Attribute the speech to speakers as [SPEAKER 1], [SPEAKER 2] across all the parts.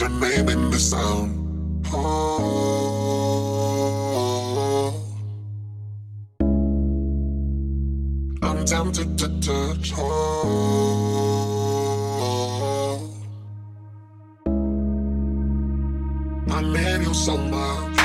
[SPEAKER 1] Your name in the sound. Oh, I'm tempted to touch. Oh, I need you so much.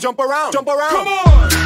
[SPEAKER 2] jump around, jump around. Come on.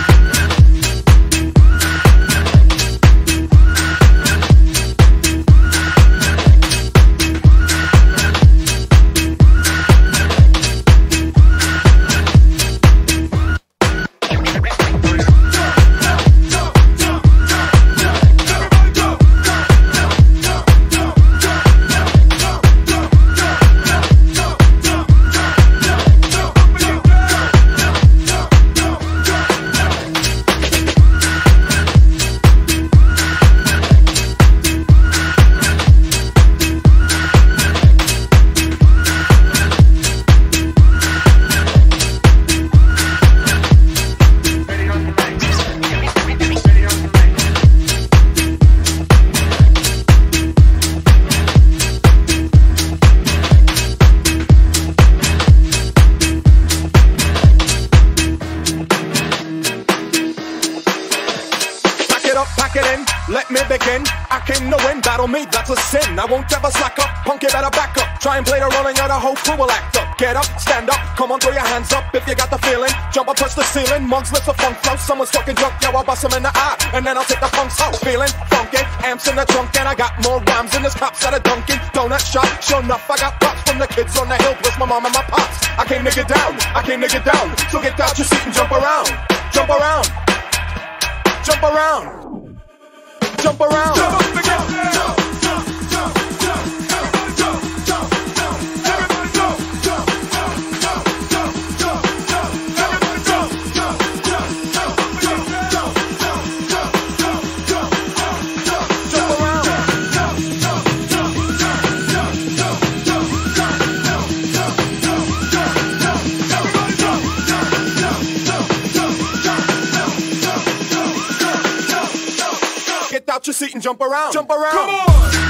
[SPEAKER 2] jump around. Jump around. Come on.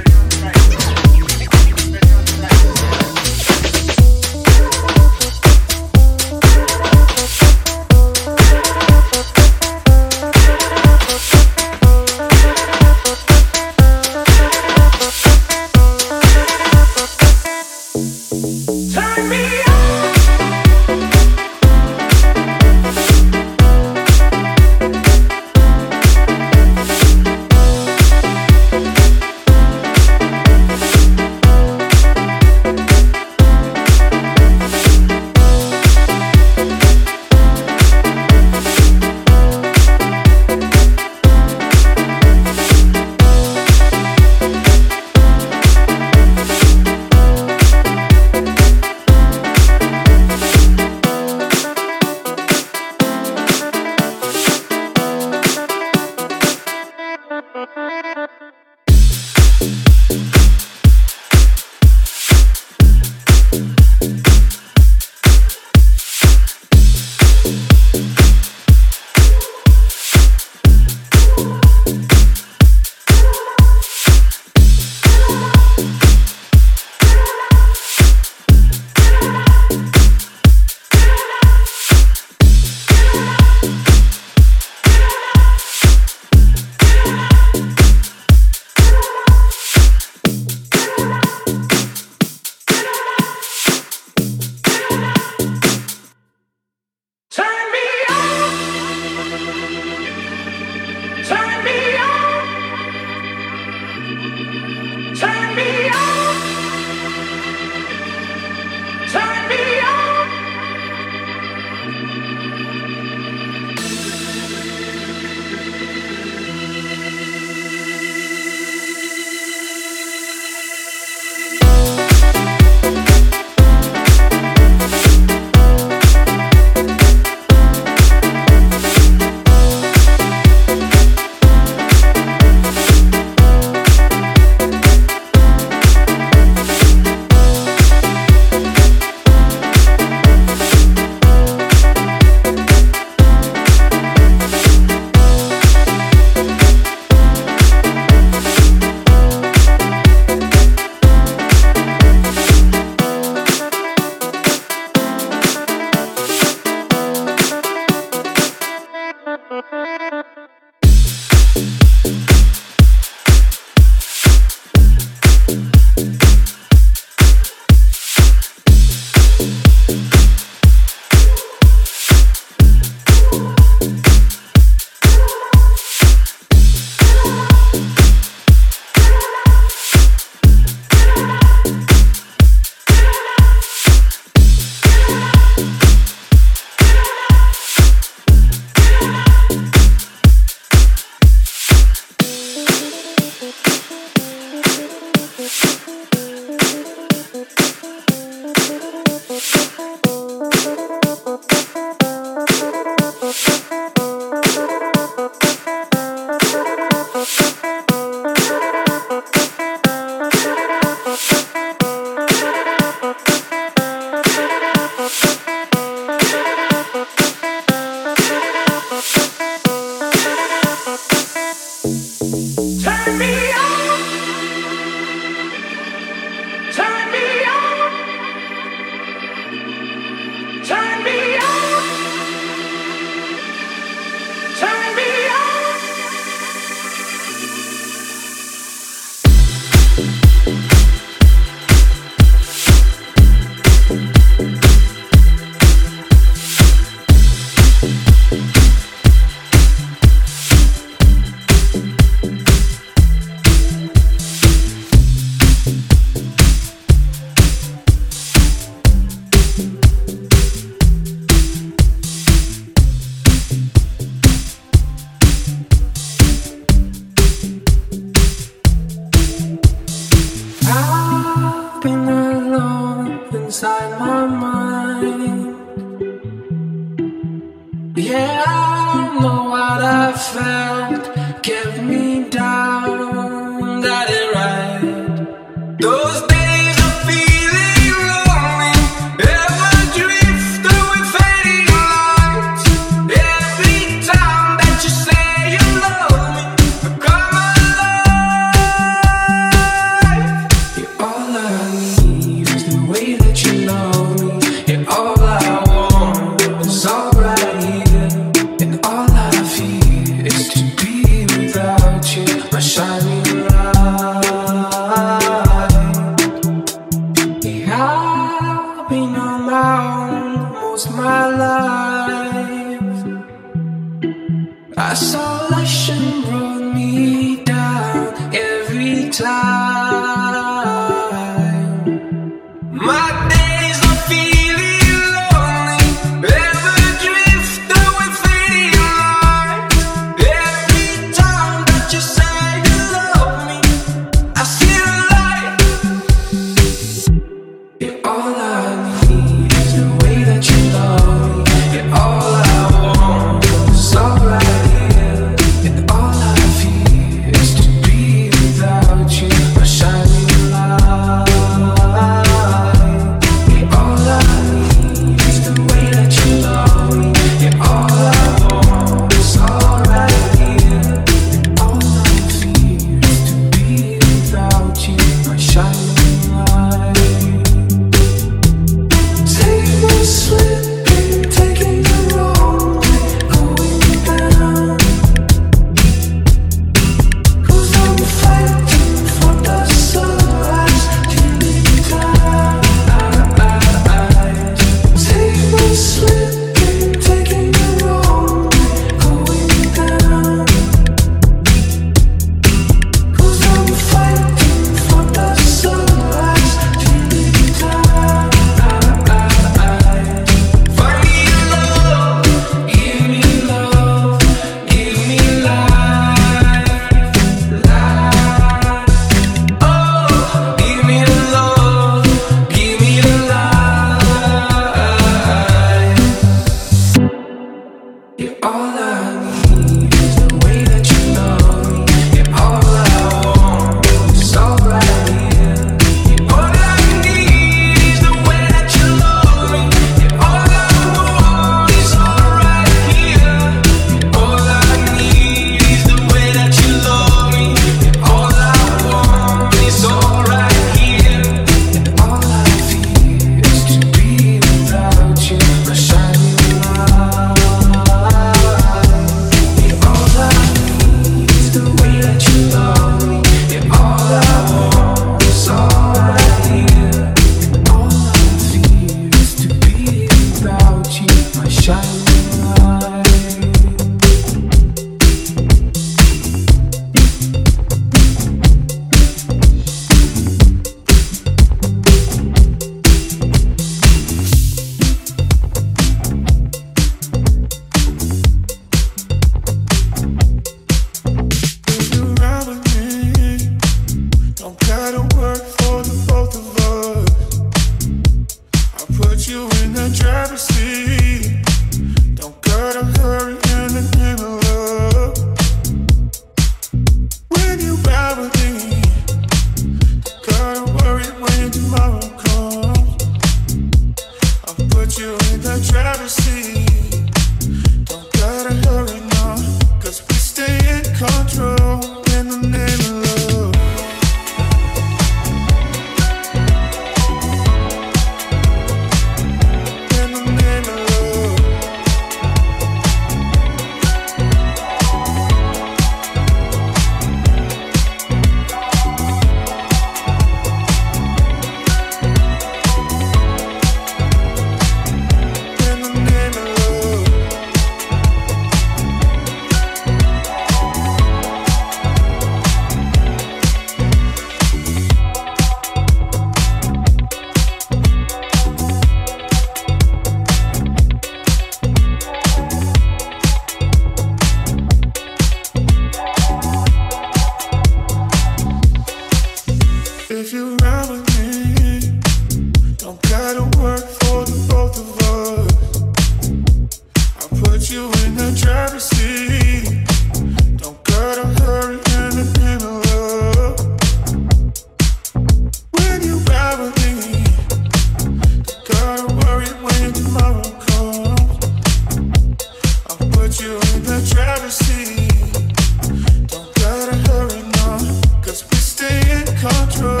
[SPEAKER 3] To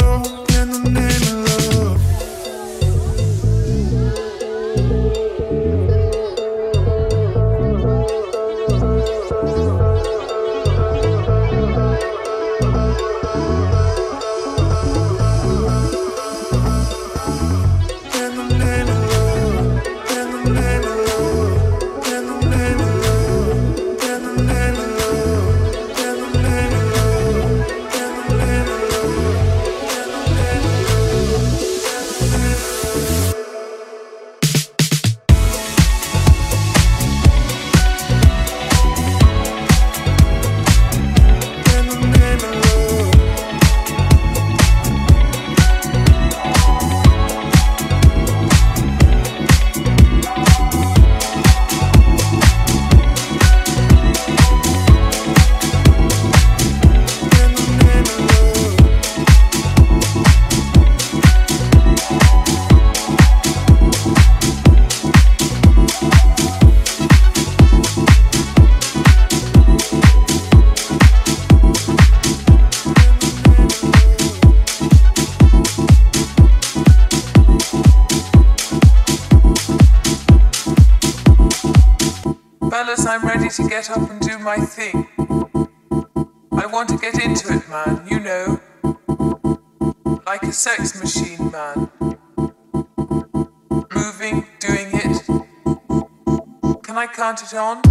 [SPEAKER 4] get up and do my thing. I want to get into it, man, you know. Like a sex machine, man. Moving, doing it. Can I count it on?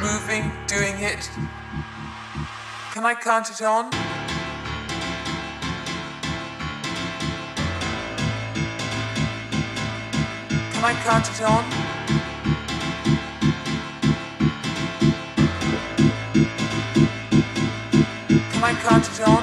[SPEAKER 4] Moving, doing it. Can I count it on? Can I count it on? Can I count it on?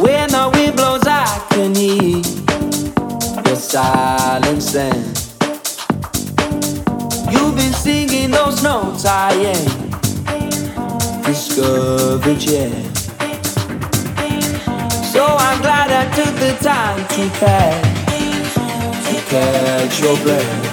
[SPEAKER 5] When the wind blows, I can hear the silence. And you've been singing those notes I ain't discovered yet. So I'm glad I took the time to catch, to catch your breath.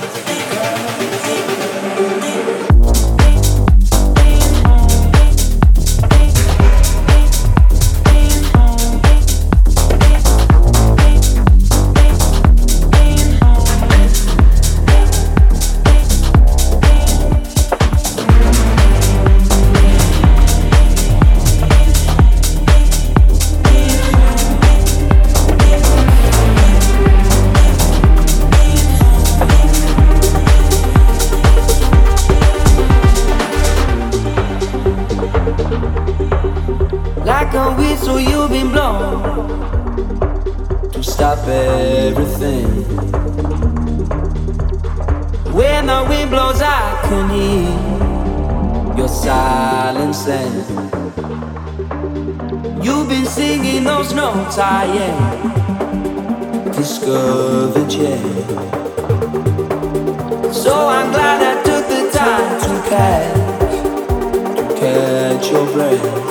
[SPEAKER 5] When the wind blows, I can hear your silence then. You've been singing those notes I ain't discovered yet. So I'm glad I took the time to catch, to catch your breath.